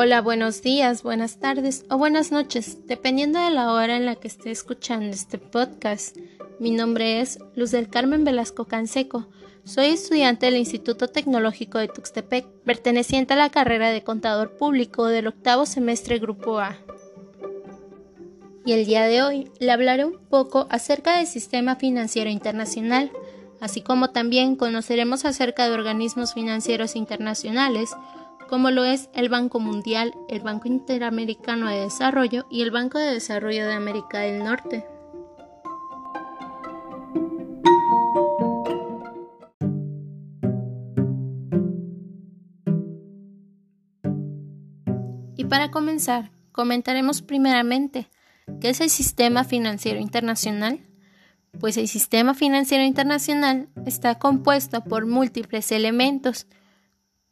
Hola, buenos días, buenas tardes o buenas noches, dependiendo de la hora en la que esté escuchando este podcast. Mi nombre es Luz del Carmen Velasco Canseco. Soy estudiante del Instituto Tecnológico de Tuxtepec, perteneciente a la carrera de Contador Público del octavo semestre Grupo A. Y el día de hoy le hablaré un poco acerca del sistema financiero internacional, así como también conoceremos acerca de organismos financieros internacionales, como lo es el Banco Mundial, el Banco Interamericano de Desarrollo y el Banco de Desarrollo de América del Norte. Y para comenzar, comentaremos primeramente qué es el Sistema Financiero Internacional. Pues el Sistema Financiero Internacional está compuesto por múltiples elementos,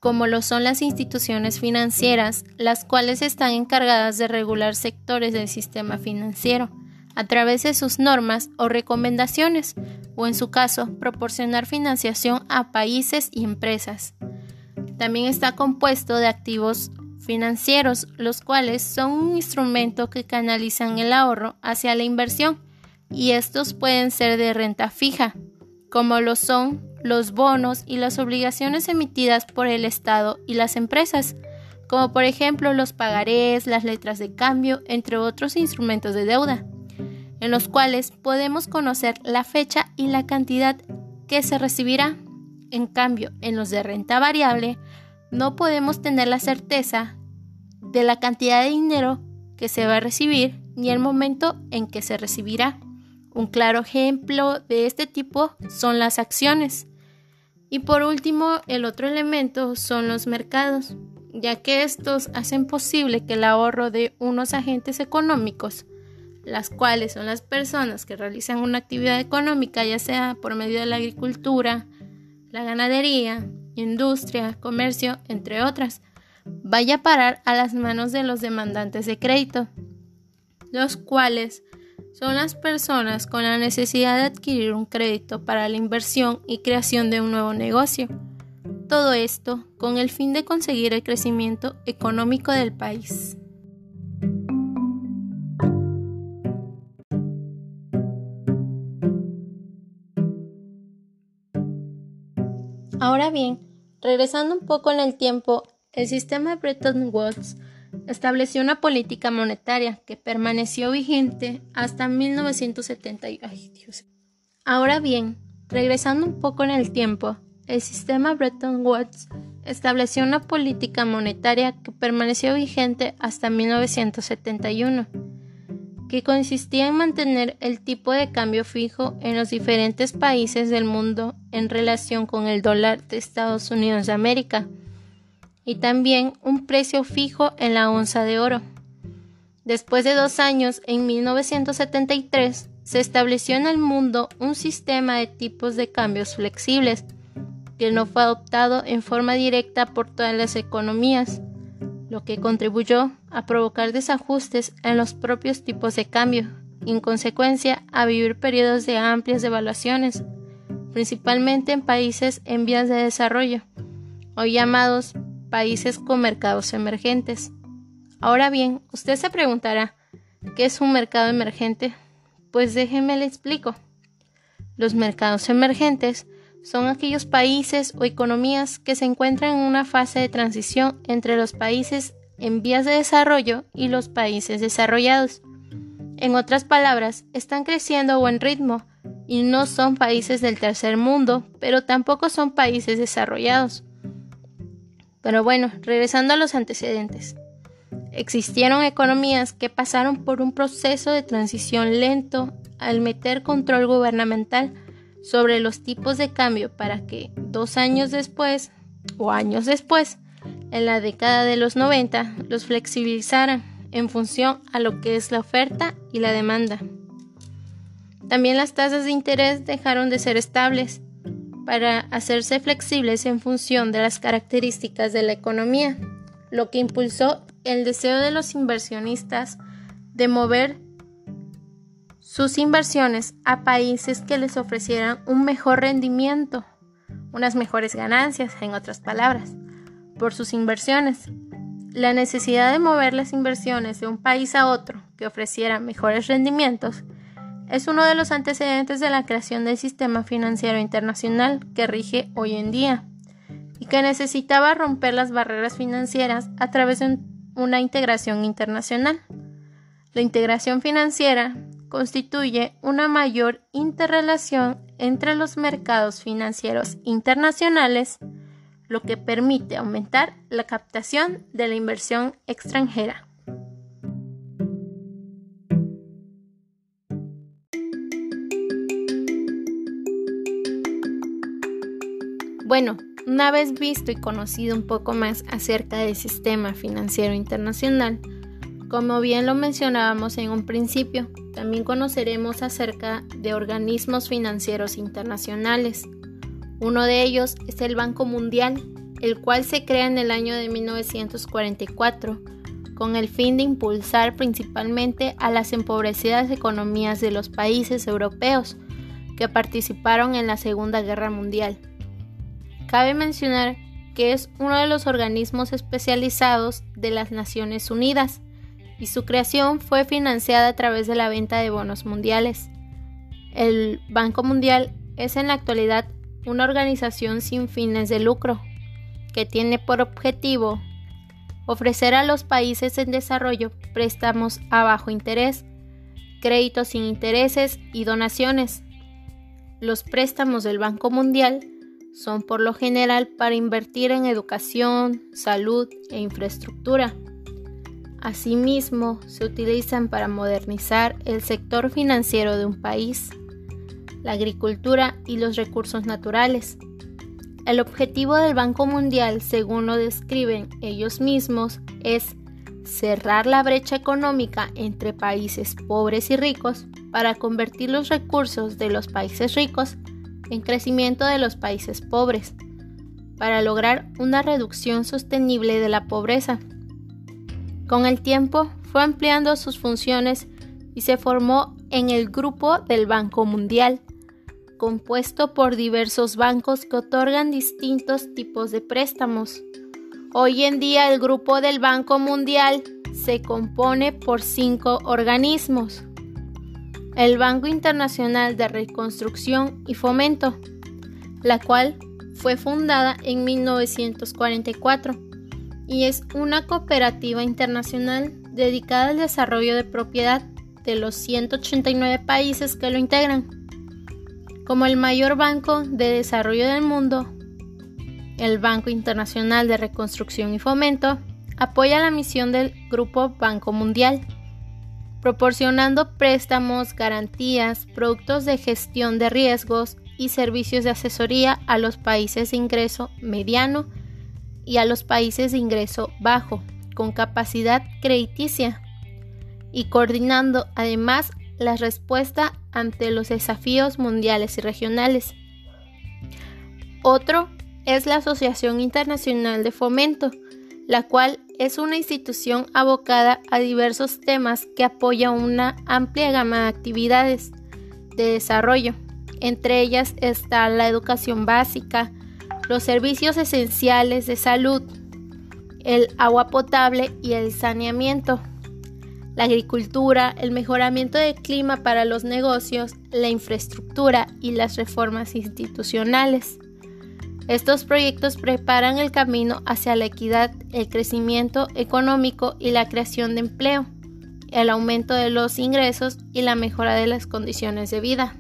como lo son las instituciones financieras, las cuales están encargadas de regular sectores del sistema financiero a través de sus normas o recomendaciones, o en su caso, proporcionar financiación a países y empresas. También está compuesto de activos financieros, los cuales son un instrumento que canalizan el ahorro hacia la inversión, y estos pueden ser de renta fija, como lo son los bonos y las obligaciones emitidas por el Estado y las empresas, como por ejemplo los pagarés, las letras de cambio, entre otros instrumentos de deuda, en los cuales podemos conocer la fecha y la cantidad que se recibirá. En cambio, en los de renta variable, no podemos tener la certeza de la cantidad de dinero que se va a recibir ni el momento en que se recibirá. Un claro ejemplo de este tipo son las acciones. Y por último, el otro elemento son los mercados, ya que estos hacen posible que el ahorro de unos agentes económicos, las cuales son las personas que realizan una actividad económica, ya sea por medio de la agricultura, la ganadería, industria, comercio, entre otras, vaya a parar a las manos de los demandantes de crédito, los cuales son las personas con la necesidad de adquirir un crédito para la inversión y creación de un nuevo negocio. Todo esto con el fin de conseguir el crecimiento económico del país. Ahora bien, regresando un poco en el tiempo, el sistema Bretton Woods estableció una política monetaria que permaneció vigente hasta 1970. Ahora bien, regresando un poco en el tiempo, el sistema Bretton Woods estableció una política monetaria que permaneció vigente hasta 1971, que consistía en mantener el tipo de cambio fijo en los diferentes países del mundo en relación con el dólar de Estados Unidos de América y también un precio fijo en la onza de oro. Después de dos años, en 1973, se estableció en el mundo un sistema de tipos de cambios flexibles, que no fue adoptado en forma directa por todas las economías, lo que contribuyó a provocar desajustes en los propios tipos de cambio y en consecuencia a vivir periodos de amplias devaluaciones, principalmente en países en vías de desarrollo, hoy llamados países con mercados emergentes. Ahora bien, usted se preguntará, ¿qué es un mercado emergente? Pues déjenme le explico. Los mercados emergentes son aquellos países o economías que se encuentran en una fase de transición entre los países en vías de desarrollo y los países desarrollados. En otras palabras, están creciendo a buen ritmo y no son países del tercer mundo, pero tampoco son países desarrollados. Pero bueno, regresando a los antecedentes. Existieron economías que pasaron por un proceso de transición lento al meter control gubernamental sobre los tipos de cambio para que dos años después o años después, en la década de los 90, los flexibilizaran en función a lo que es la oferta y la demanda. También las tasas de interés dejaron de ser estables para hacerse flexibles en función de las características de la economía, lo que impulsó el deseo de los inversionistas de mover sus inversiones a países que les ofrecieran un mejor rendimiento, unas mejores ganancias, en otras palabras, por sus inversiones. la necesidad de mover las inversiones de un país a otro que ofreciera mejores rendimientos es uno de los antecedentes de la creación del sistema financiero internacional que rige hoy en día y que necesitaba romper las barreras financieras a través de una integración internacional. La integración financiera constituye una mayor interrelación entre los mercados financieros internacionales, lo que permite aumentar la captación de la inversión extranjera. Bueno, una vez visto y conocido un poco más acerca del sistema financiero internacional, como bien lo mencionábamos en un principio, también conoceremos acerca de organismos financieros internacionales. Uno de ellos es el Banco Mundial, el cual se crea en el año de 1944 con el fin de impulsar principalmente a las empobrecidas economías de los países europeos que participaron en la Segunda Guerra Mundial. Cabe mencionar que es uno de los organismos especializados de las Naciones Unidas y su creación fue financiada a través de la venta de bonos mundiales. El Banco Mundial es en la actualidad una organización sin fines de lucro que tiene por objetivo ofrecer a los países en desarrollo préstamos a bajo interés, créditos sin intereses y donaciones. Los préstamos del Banco Mundial son por lo general para invertir en educación, salud e infraestructura. Asimismo, se utilizan para modernizar el sector financiero de un país, la agricultura y los recursos naturales. El objetivo del Banco Mundial, según lo describen ellos mismos, es cerrar la brecha económica entre países pobres y ricos para convertir los recursos de los países ricos en crecimiento de los países pobres, para lograr una reducción sostenible de la pobreza. Con el tiempo fue ampliando sus funciones y se formó en el Grupo del Banco Mundial, compuesto por diversos bancos que otorgan distintos tipos de préstamos. Hoy en día el Grupo del Banco Mundial se compone por cinco organismos el Banco Internacional de Reconstrucción y Fomento, la cual fue fundada en 1944 y es una cooperativa internacional dedicada al desarrollo de propiedad de los 189 países que lo integran. Como el mayor banco de desarrollo del mundo, el Banco Internacional de Reconstrucción y Fomento apoya la misión del Grupo Banco Mundial proporcionando préstamos, garantías, productos de gestión de riesgos y servicios de asesoría a los países de ingreso mediano y a los países de ingreso bajo, con capacidad crediticia, y coordinando además la respuesta ante los desafíos mundiales y regionales. Otro es la Asociación Internacional de Fomento, la cual es una institución abocada a diversos temas que apoya una amplia gama de actividades de desarrollo. Entre ellas está la educación básica, los servicios esenciales de salud, el agua potable y el saneamiento, la agricultura, el mejoramiento del clima para los negocios, la infraestructura y las reformas institucionales. Estos proyectos preparan el camino hacia la equidad, el crecimiento económico y la creación de empleo, el aumento de los ingresos y la mejora de las condiciones de vida.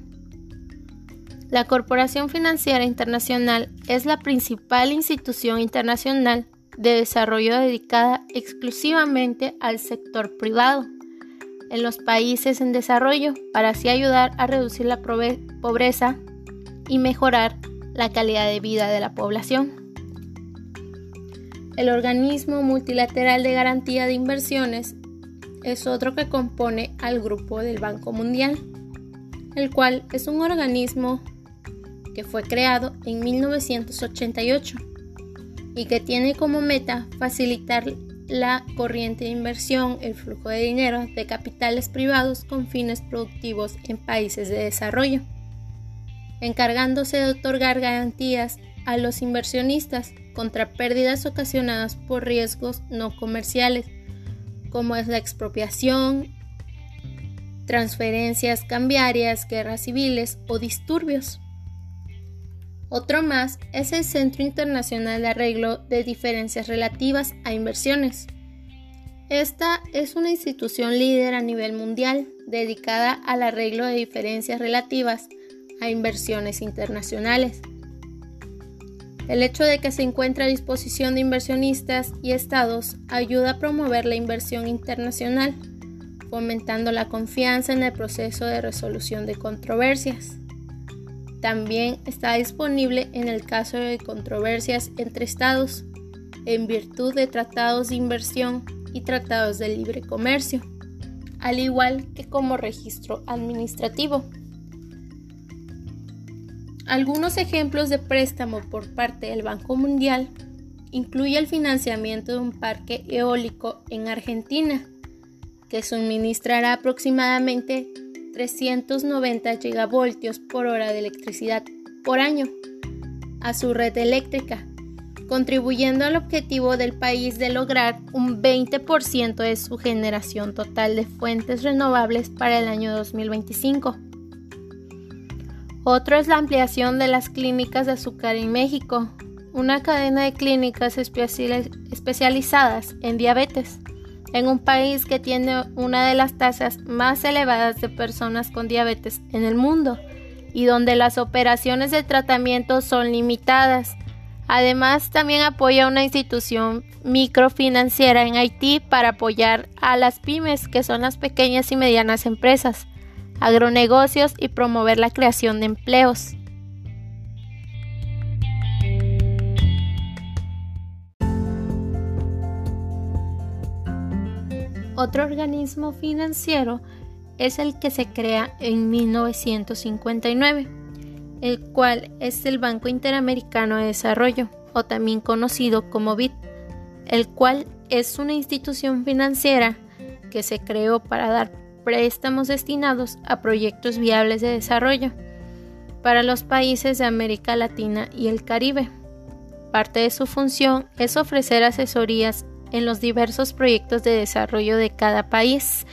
La Corporación Financiera Internacional es la principal institución internacional de desarrollo dedicada exclusivamente al sector privado en los países en desarrollo para así ayudar a reducir la pobreza y mejorar la calidad de vida de la población. El organismo multilateral de garantía de inversiones es otro que compone al grupo del Banco Mundial, el cual es un organismo que fue creado en 1988 y que tiene como meta facilitar la corriente de inversión, el flujo de dinero de capitales privados con fines productivos en países de desarrollo encargándose de otorgar garantías a los inversionistas contra pérdidas ocasionadas por riesgos no comerciales, como es la expropiación, transferencias cambiarias, guerras civiles o disturbios. Otro más es el Centro Internacional de Arreglo de Diferencias Relativas a Inversiones. Esta es una institución líder a nivel mundial dedicada al arreglo de diferencias relativas a inversiones internacionales. El hecho de que se encuentre a disposición de inversionistas y estados ayuda a promover la inversión internacional, fomentando la confianza en el proceso de resolución de controversias. También está disponible en el caso de controversias entre estados, en virtud de tratados de inversión y tratados de libre comercio, al igual que como registro administrativo. Algunos ejemplos de préstamo por parte del Banco Mundial incluye el financiamiento de un parque eólico en Argentina, que suministrará aproximadamente 390 gigavoltios por hora de electricidad por año a su red eléctrica, contribuyendo al objetivo del país de lograr un 20% de su generación total de fuentes renovables para el año 2025. Otro es la ampliación de las clínicas de azúcar en México, una cadena de clínicas especializadas en diabetes, en un país que tiene una de las tasas más elevadas de personas con diabetes en el mundo y donde las operaciones de tratamiento son limitadas. Además, también apoya una institución microfinanciera en Haití para apoyar a las pymes, que son las pequeñas y medianas empresas agronegocios y promover la creación de empleos. Otro organismo financiero es el que se crea en 1959, el cual es el Banco Interamericano de Desarrollo, o también conocido como BID, el cual es una institución financiera que se creó para dar préstamos destinados a proyectos viables de desarrollo para los países de América Latina y el Caribe. Parte de su función es ofrecer asesorías en los diversos proyectos de desarrollo de cada país.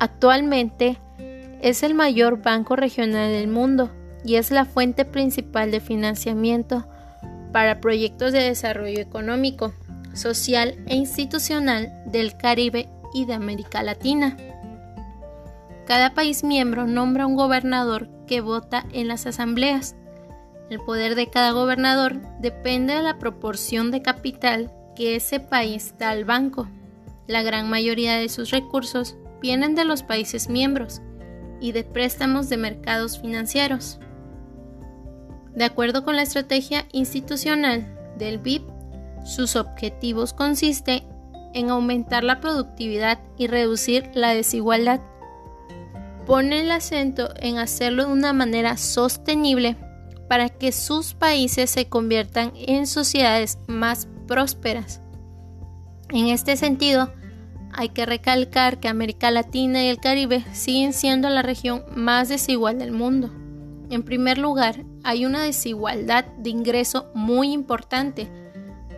Actualmente es el mayor banco regional del mundo y es la fuente principal de financiamiento para proyectos de desarrollo económico, social e institucional del Caribe y de América Latina. Cada país miembro nombra un gobernador que vota en las asambleas. El poder de cada gobernador depende de la proporción de capital que ese país da al banco. La gran mayoría de sus recursos vienen de los países miembros y de préstamos de mercados financieros. De acuerdo con la estrategia institucional del BIP, sus objetivos consisten en aumentar la productividad y reducir la desigualdad pone el acento en hacerlo de una manera sostenible para que sus países se conviertan en sociedades más prósperas. En este sentido, hay que recalcar que América Latina y el Caribe siguen siendo la región más desigual del mundo. En primer lugar, hay una desigualdad de ingreso muy importante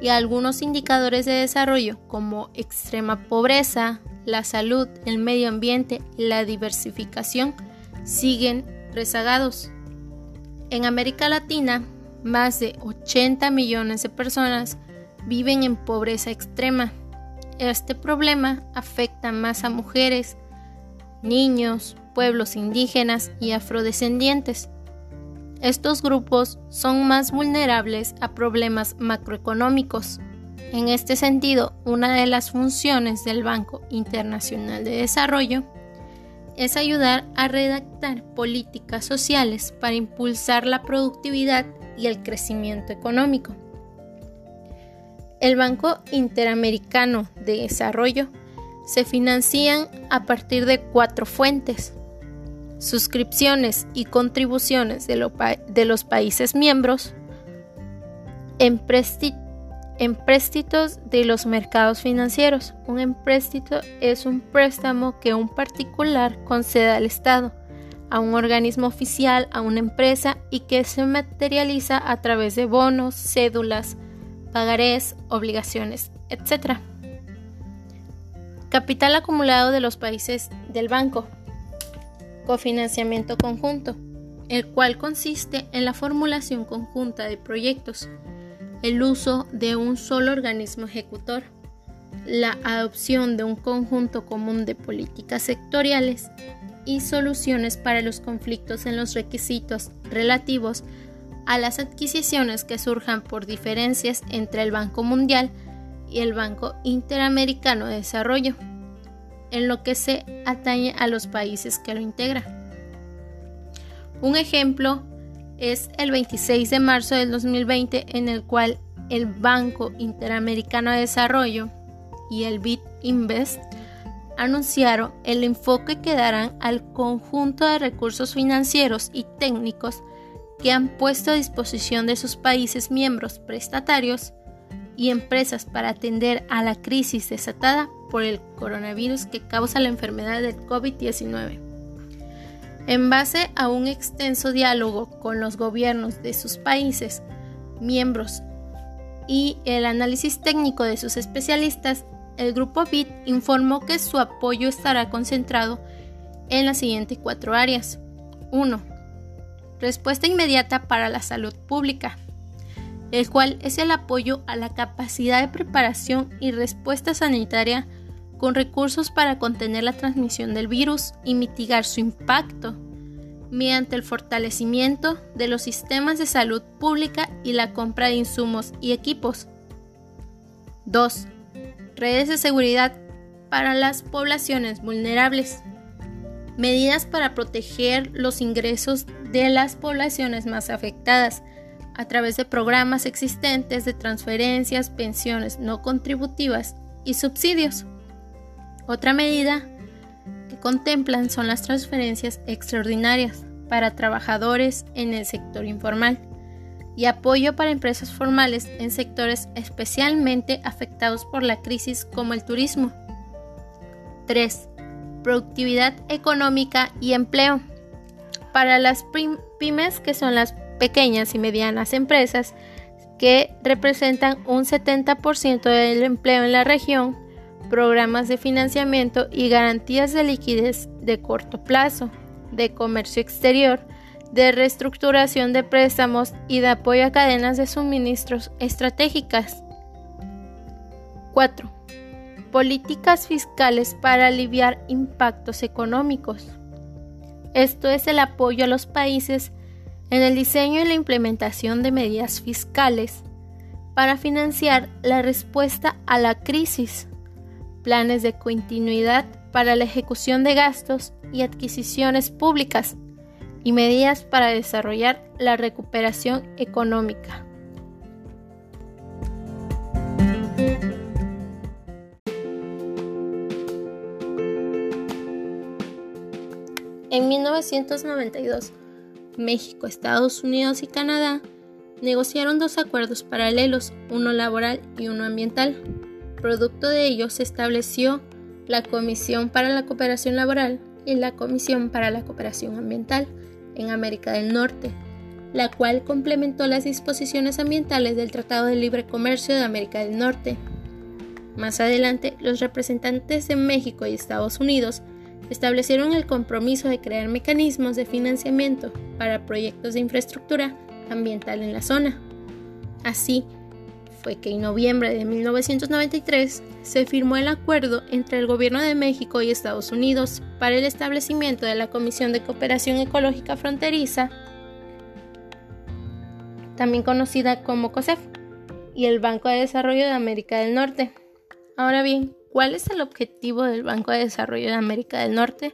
y algunos indicadores de desarrollo como extrema pobreza, la salud, el medio ambiente la diversificación siguen rezagados. En América Latina, más de 80 millones de personas viven en pobreza extrema. Este problema afecta más a mujeres, niños, pueblos indígenas y afrodescendientes. Estos grupos son más vulnerables a problemas macroeconómicos en este sentido, una de las funciones del Banco Internacional de Desarrollo es ayudar a redactar políticas sociales para impulsar la productividad y el crecimiento económico. El Banco Interamericano de Desarrollo se financian a partir de cuatro fuentes. Suscripciones y contribuciones de, los países miembros, empréstitos Empréstitos de los mercados financieros. Un empréstito es un préstamo que un particular concede al Estado a un organismo oficial, a una empresa y que se materializa a través de bonos, cédulas, pagarés, obligaciones, etc. Capital acumulado de los países del banco. Cofinanciamiento conjunto, el cual consiste en la formulación conjunta de proyectos, el uso de un solo organismo ejecutor, la adopción de un conjunto común de políticas sectoriales y soluciones para los conflictos en los requisitos relativos a las adquisiciones que surjan por diferencias entre el Banco Mundial y el Banco Interamericano de Desarrollo, en lo que se atañe a los países que lo integran. Un ejemplo es el 26 de marzo del 2020 en el cual el Banco Interamericano de Desarrollo y el BIT Invest anunciaron el enfoque que darán al conjunto de recursos financieros y técnicos que han puesto a disposición de sus países miembros prestatarios y empresas para atender a la crisis desatada por el coronavirus que causa la enfermedad del COVID-19. En base a un extenso diálogo con los gobiernos de sus países miembros y el análisis técnico de sus especialistas, el grupo BIT informó que su apoyo estará concentrado en las siguientes cuatro áreas. 1. Respuesta inmediata para la salud pública, el cual es el apoyo a la capacidad de preparación y respuesta sanitaria con recursos para contener la transmisión del virus y mitigar su impacto mediante el fortalecimiento de los sistemas de salud pública y la compra de insumos y equipos. 2 redes de seguridad para las poblaciones vulnerables, medidas para proteger los ingresos de las poblaciones más afectadas a través de programas existentes de transferencias, pensiones no contributivas y subsidios. Otra medida que contemplan son las transferencias extraordinarias para trabajadores en el sector informal y apoyo para empresas formales en sectores especialmente afectados por la crisis como el turismo. 3. Productividad económica y empleo. Para las pymes, que son las pequeñas y medianas empresas, que representan un 70% del empleo en la región, programas de financiamiento y garantías de liquidez de corto plazo, de comercio exterior, de reestructuración de préstamos y de apoyo a cadenas de suministros estratégicas. 4. Políticas fiscales para aliviar impactos económicos. Esto es el apoyo a los países en el diseño y la implementación de medidas fiscales para financiar la respuesta a la crisis, planes de continuidad para la ejecución de gastos y adquisiciones públicas y medidas para desarrollar la recuperación económica. En 1992, México, Estados Unidos y Canadá negociaron dos acuerdos paralelos, uno laboral y uno ambiental. Producto de ello se estableció la Comisión para la Cooperación Laboral y la Comisión para la Cooperación Ambiental, en América del Norte, la cual complementó las disposiciones ambientales del Tratado de Libre Comercio de América del Norte. Más adelante, los representantes de México y Estados Unidos establecieron el compromiso de crear mecanismos de financiamiento para proyectos de infraestructura ambiental en la zona. Así, fue que en noviembre de 1993 se firmó el acuerdo entre el Gobierno de México y Estados Unidos para el establecimiento de la Comisión de Cooperación Ecológica Fronteriza, también conocida como COSEF, y el Banco de Desarrollo de América del Norte. Ahora bien, ¿cuál es el objetivo del Banco de Desarrollo de América del Norte?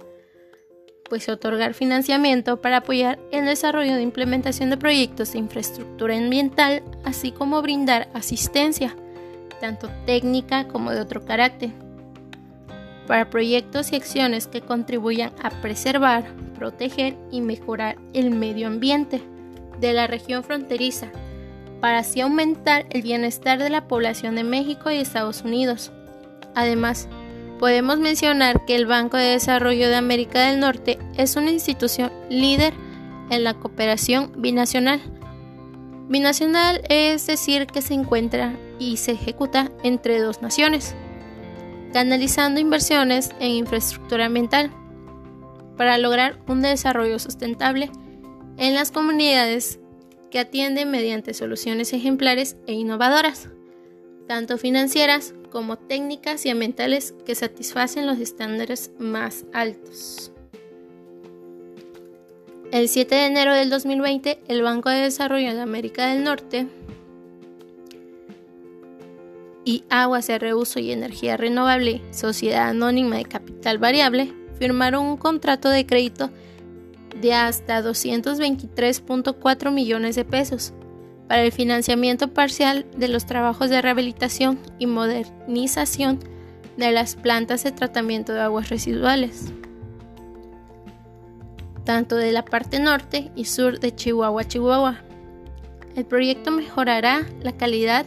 Pues otorgar financiamiento para apoyar el desarrollo de implementación de proyectos de infraestructura ambiental, así como brindar asistencia, tanto técnica como de otro carácter, para proyectos y acciones que contribuyan a preservar, proteger y mejorar el medio ambiente de la región fronteriza, para así aumentar el bienestar de la población de México y Estados Unidos. Además, Podemos mencionar que el Banco de Desarrollo de América del Norte es una institución líder en la cooperación binacional. Binacional es decir que se encuentra y se ejecuta entre dos naciones, canalizando inversiones en infraestructura ambiental para lograr un desarrollo sustentable en las comunidades que atienden mediante soluciones ejemplares e innovadoras, tanto financieras como técnicas y ambientales que satisfacen los estándares más altos. El 7 de enero del 2020, el Banco de Desarrollo de América del Norte y Aguas de Reuso y Energía Renovable, Sociedad Anónima de Capital Variable, firmaron un contrato de crédito de hasta 223.4 millones de pesos para el financiamiento parcial de los trabajos de rehabilitación y modernización de las plantas de tratamiento de aguas residuales, tanto de la parte norte y sur de Chihuahua, Chihuahua. El proyecto mejorará la calidad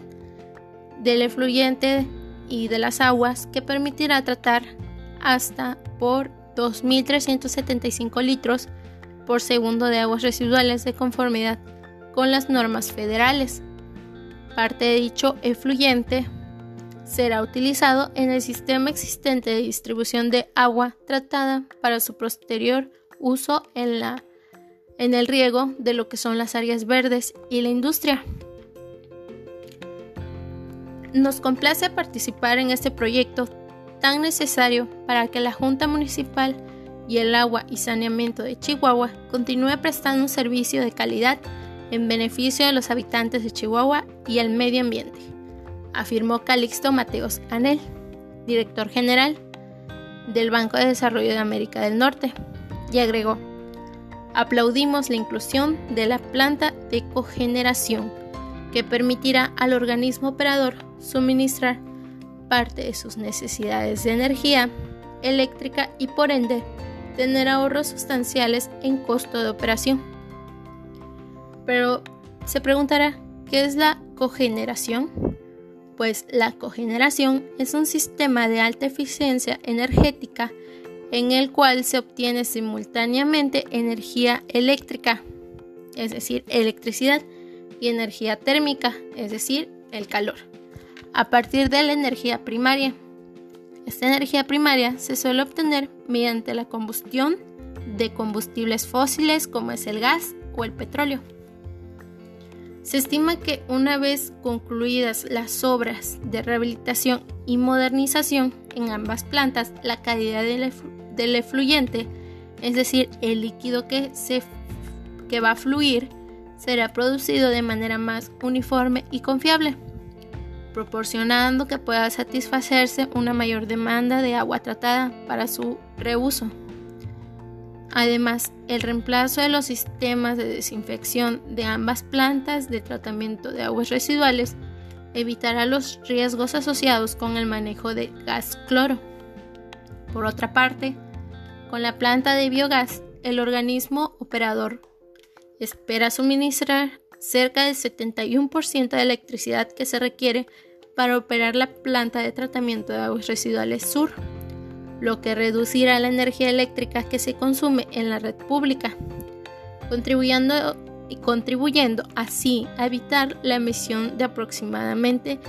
del efluyente y de las aguas que permitirá tratar hasta por 2.375 litros por segundo de aguas residuales de conformidad con las normas federales. Parte de dicho efluyente será utilizado en el sistema existente de distribución de agua tratada para su posterior uso en, la, en el riego de lo que son las áreas verdes y la industria. Nos complace participar en este proyecto tan necesario para que la Junta Municipal y el Agua y Saneamiento de Chihuahua continúe prestando un servicio de calidad en beneficio de los habitantes de Chihuahua y el medio ambiente, afirmó Calixto Mateos Anel, director general del Banco de Desarrollo de América del Norte, y agregó, aplaudimos la inclusión de la planta de cogeneración que permitirá al organismo operador suministrar parte de sus necesidades de energía eléctrica y por ende tener ahorros sustanciales en costo de operación. Pero se preguntará, ¿qué es la cogeneración? Pues la cogeneración es un sistema de alta eficiencia energética en el cual se obtiene simultáneamente energía eléctrica, es decir, electricidad, y energía térmica, es decir, el calor, a partir de la energía primaria. Esta energía primaria se suele obtener mediante la combustión de combustibles fósiles como es el gas o el petróleo. Se estima que una vez concluidas las obras de rehabilitación y modernización en ambas plantas, la calidad del, efluyente, es decir, el líquido que, se, que va a fluir, será producido de manera más uniforme y confiable, proporcionando que pueda satisfacerse una mayor demanda de agua tratada para su reuso. Además, el reemplazo de los sistemas de desinfección de ambas plantas de tratamiento de aguas residuales evitará los riesgos asociados con el manejo de gas cloro. Por otra parte, con la planta de biogás, el organismo operador espera suministrar cerca del 71% de electricidad que se requiere para operar la planta de tratamiento de aguas residuales sur lo que reducirá la energía eléctrica que se consume en la red pública, contribuyendo, contribuyendo así a evitar la emisión de aproximadamente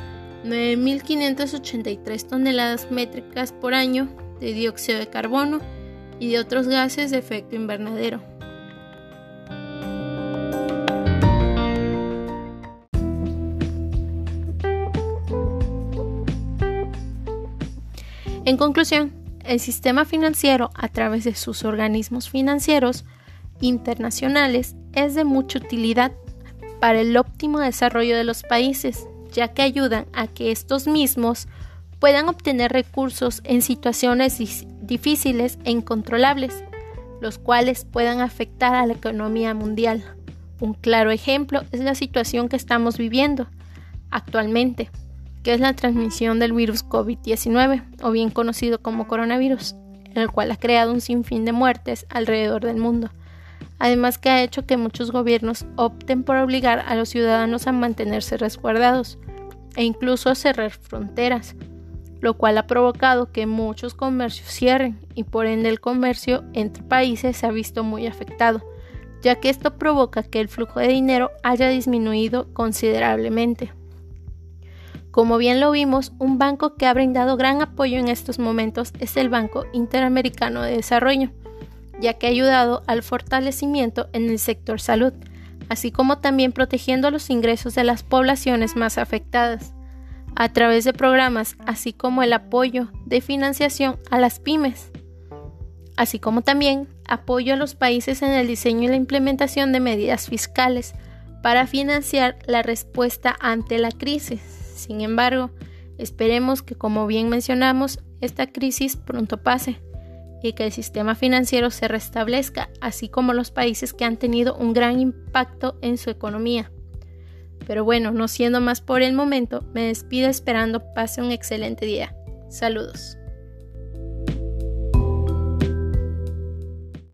9.583 toneladas métricas por año de dióxido de carbono y de otros gases de efecto invernadero. En conclusión, el sistema financiero, a través de sus organismos financieros internacionales, es de mucha utilidad para el óptimo desarrollo de los países, ya que ayudan a que estos mismos puedan obtener recursos en situaciones difíciles e incontrolables, los cuales puedan afectar a la economía mundial. Un claro ejemplo es la situación que estamos viviendo actualmente que es la transmisión del virus COVID-19, o bien conocido como coronavirus, el cual ha creado un sinfín de muertes alrededor del mundo. Además que ha hecho que muchos gobiernos opten por obligar a los ciudadanos a mantenerse resguardados e incluso a cerrar fronteras, lo cual ha provocado que muchos comercios cierren y por ende el comercio entre países se ha visto muy afectado, ya que esto provoca que el flujo de dinero haya disminuido considerablemente. Como bien lo vimos, un banco que ha brindado gran apoyo en estos momentos es el Banco Interamericano de Desarrollo, ya que ha ayudado al fortalecimiento en el sector salud, así como también protegiendo los ingresos de las poblaciones más afectadas, a través de programas así como el apoyo de financiación a las pymes, así como también apoyo a los países en el diseño y la implementación de medidas fiscales para financiar la respuesta ante la crisis. Sin embargo, esperemos que, como bien mencionamos, esta crisis pronto pase y que el sistema financiero se restablezca, así como los países que han tenido un gran impacto en su economía. Pero bueno, no siendo más por el momento, me despido esperando pase un excelente día. Saludos.